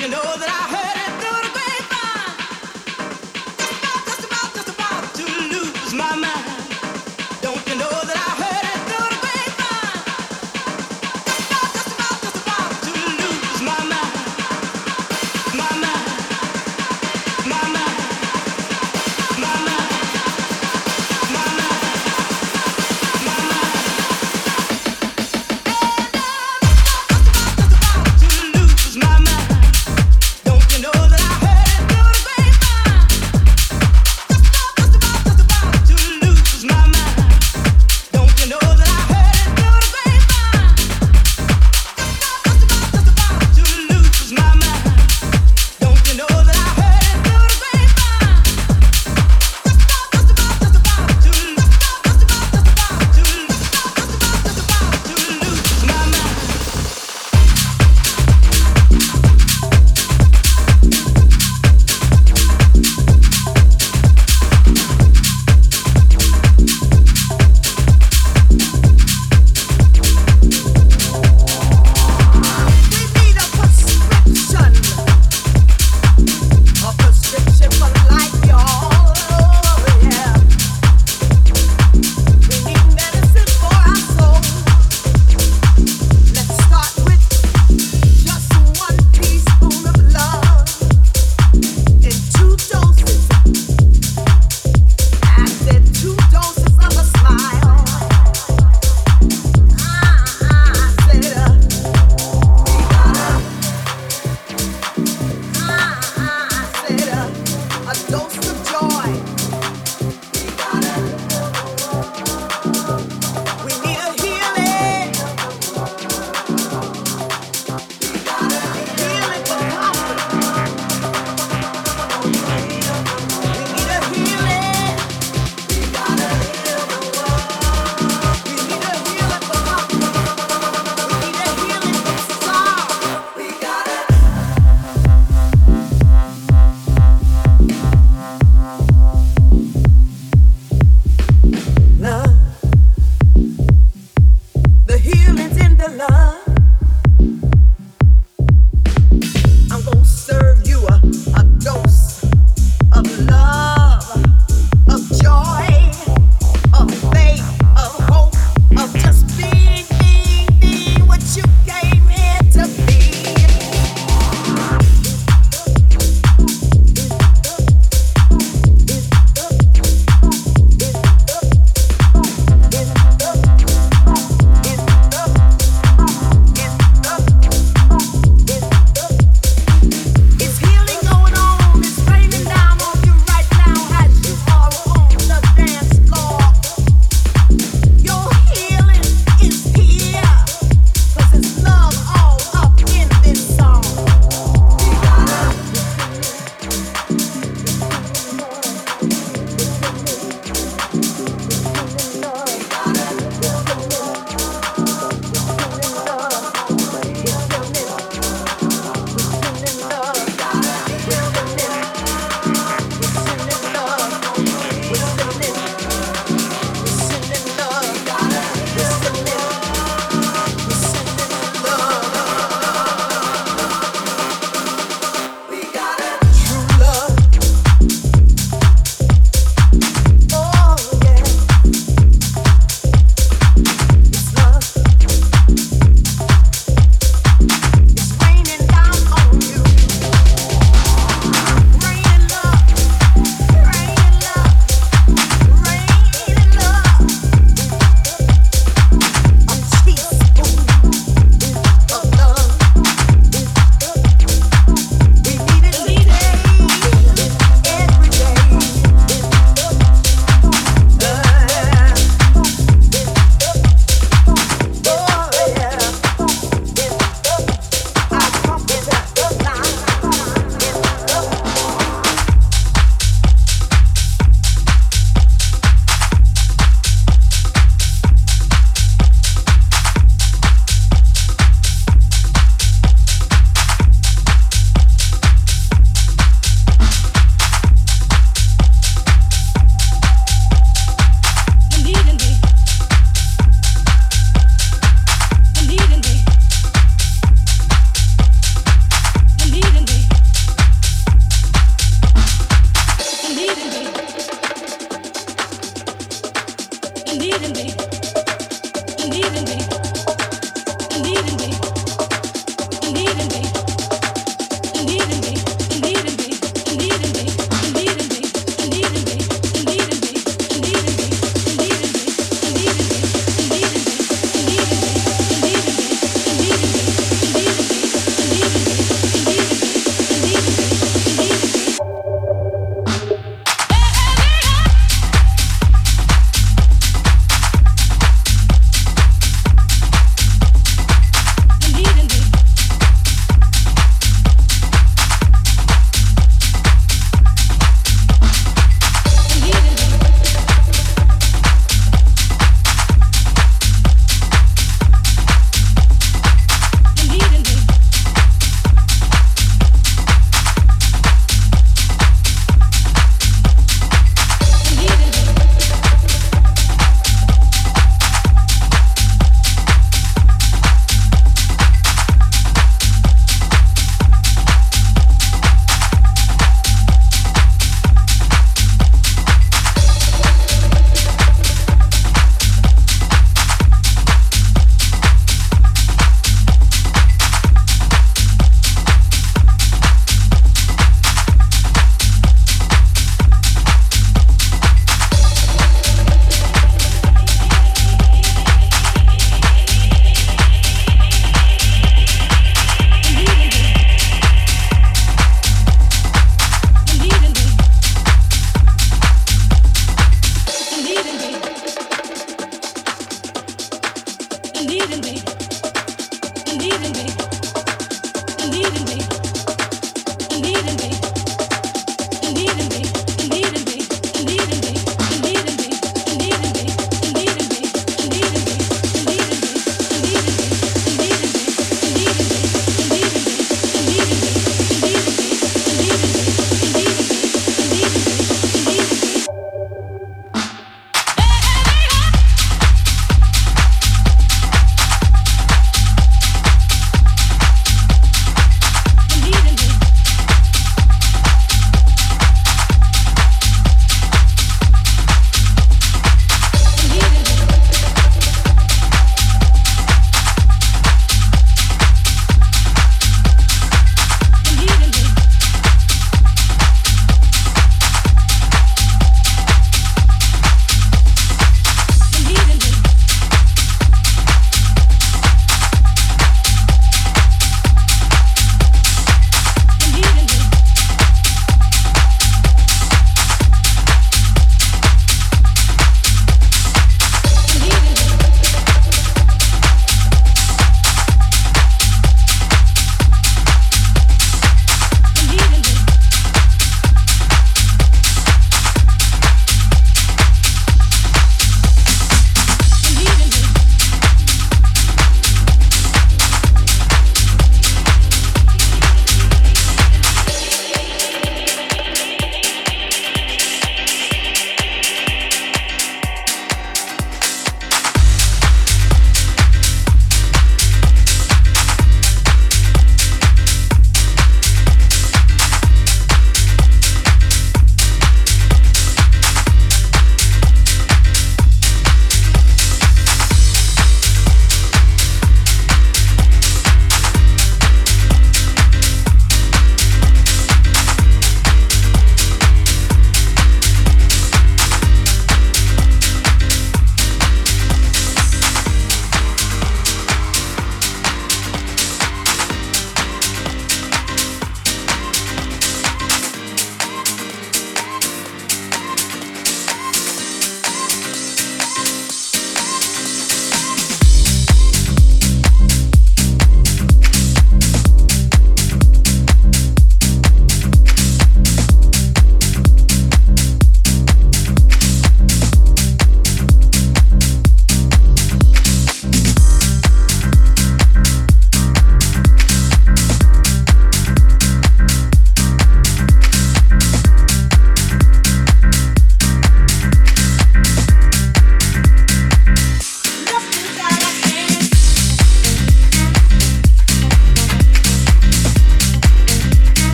you know that I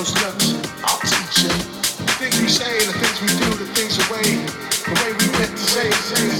those looks, I'll teach you. The things we say, the things we do, the things the way, the way we meant to say, say, say.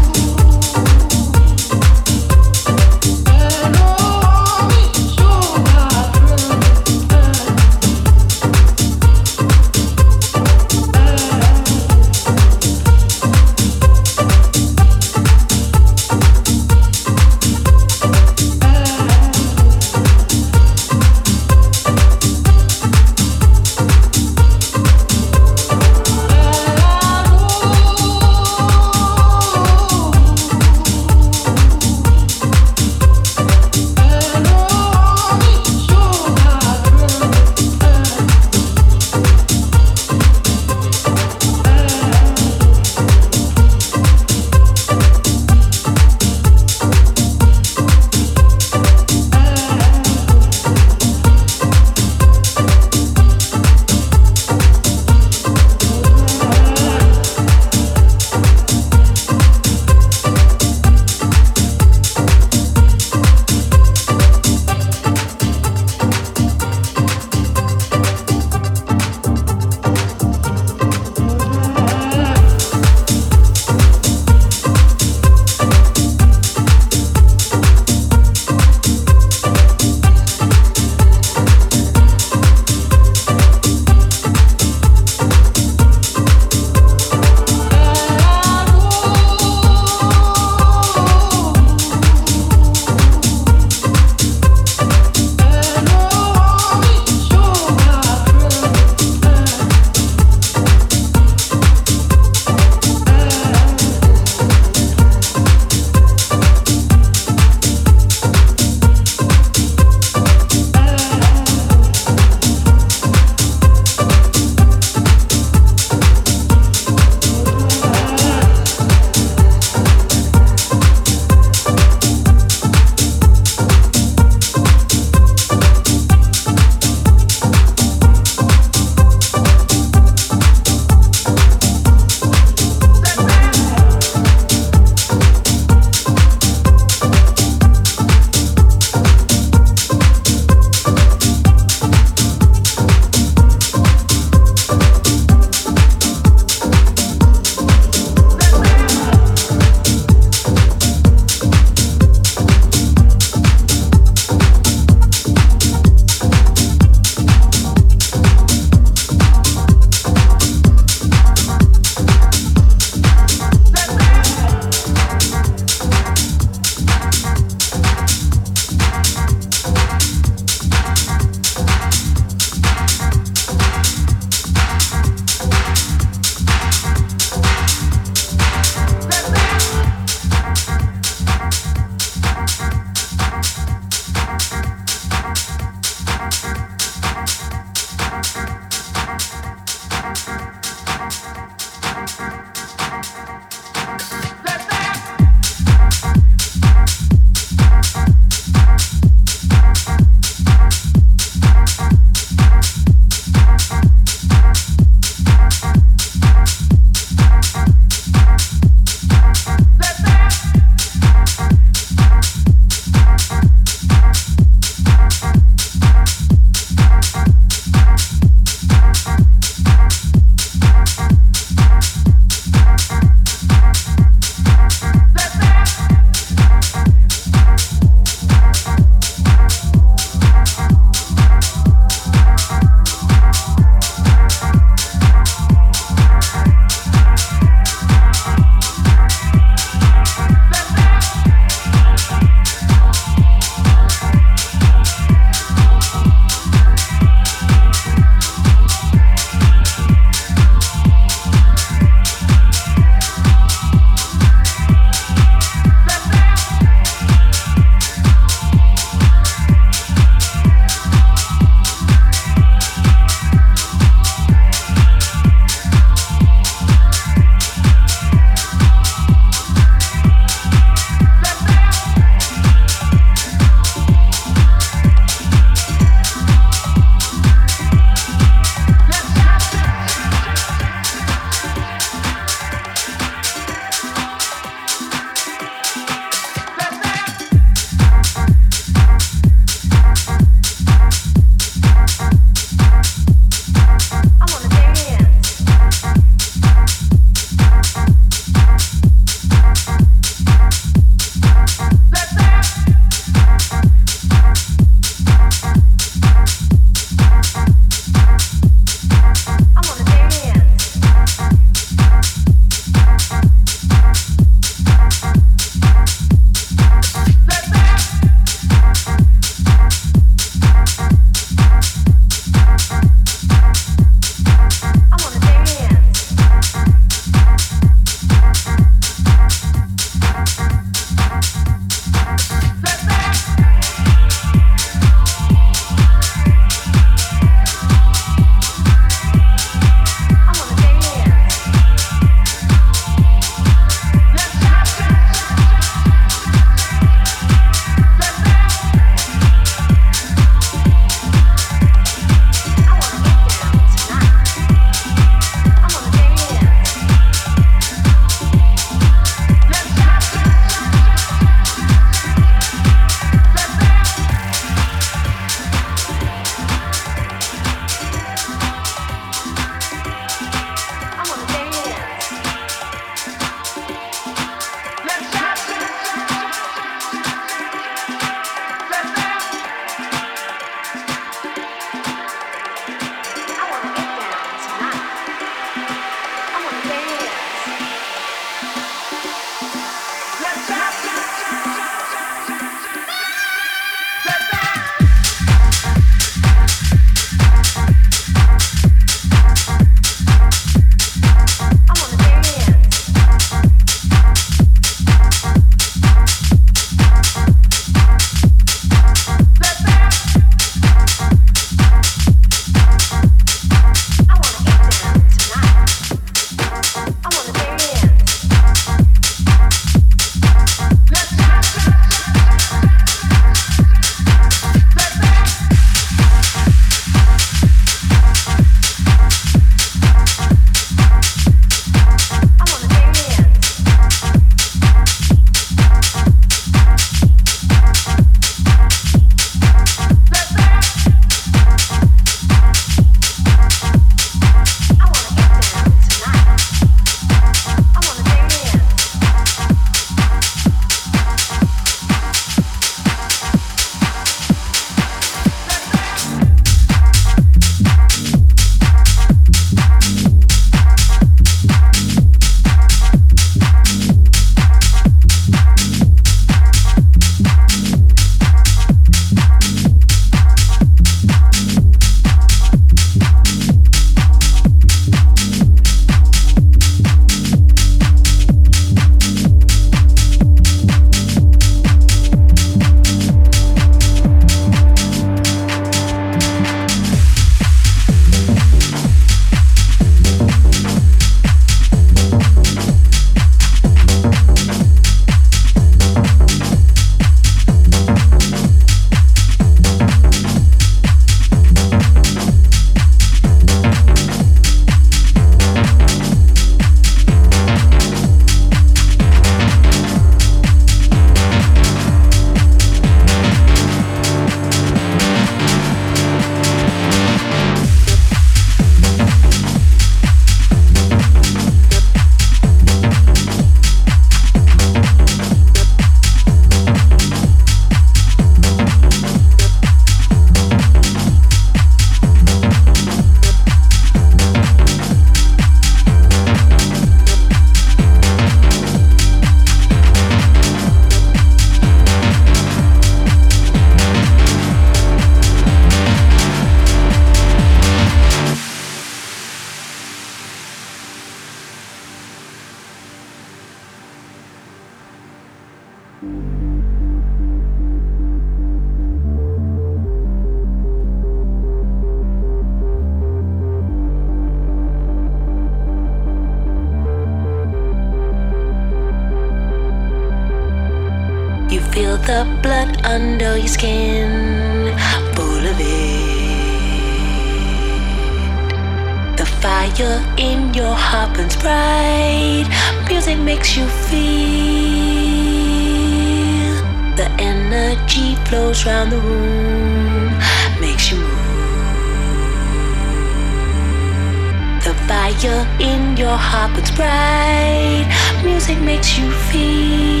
Makes you feel.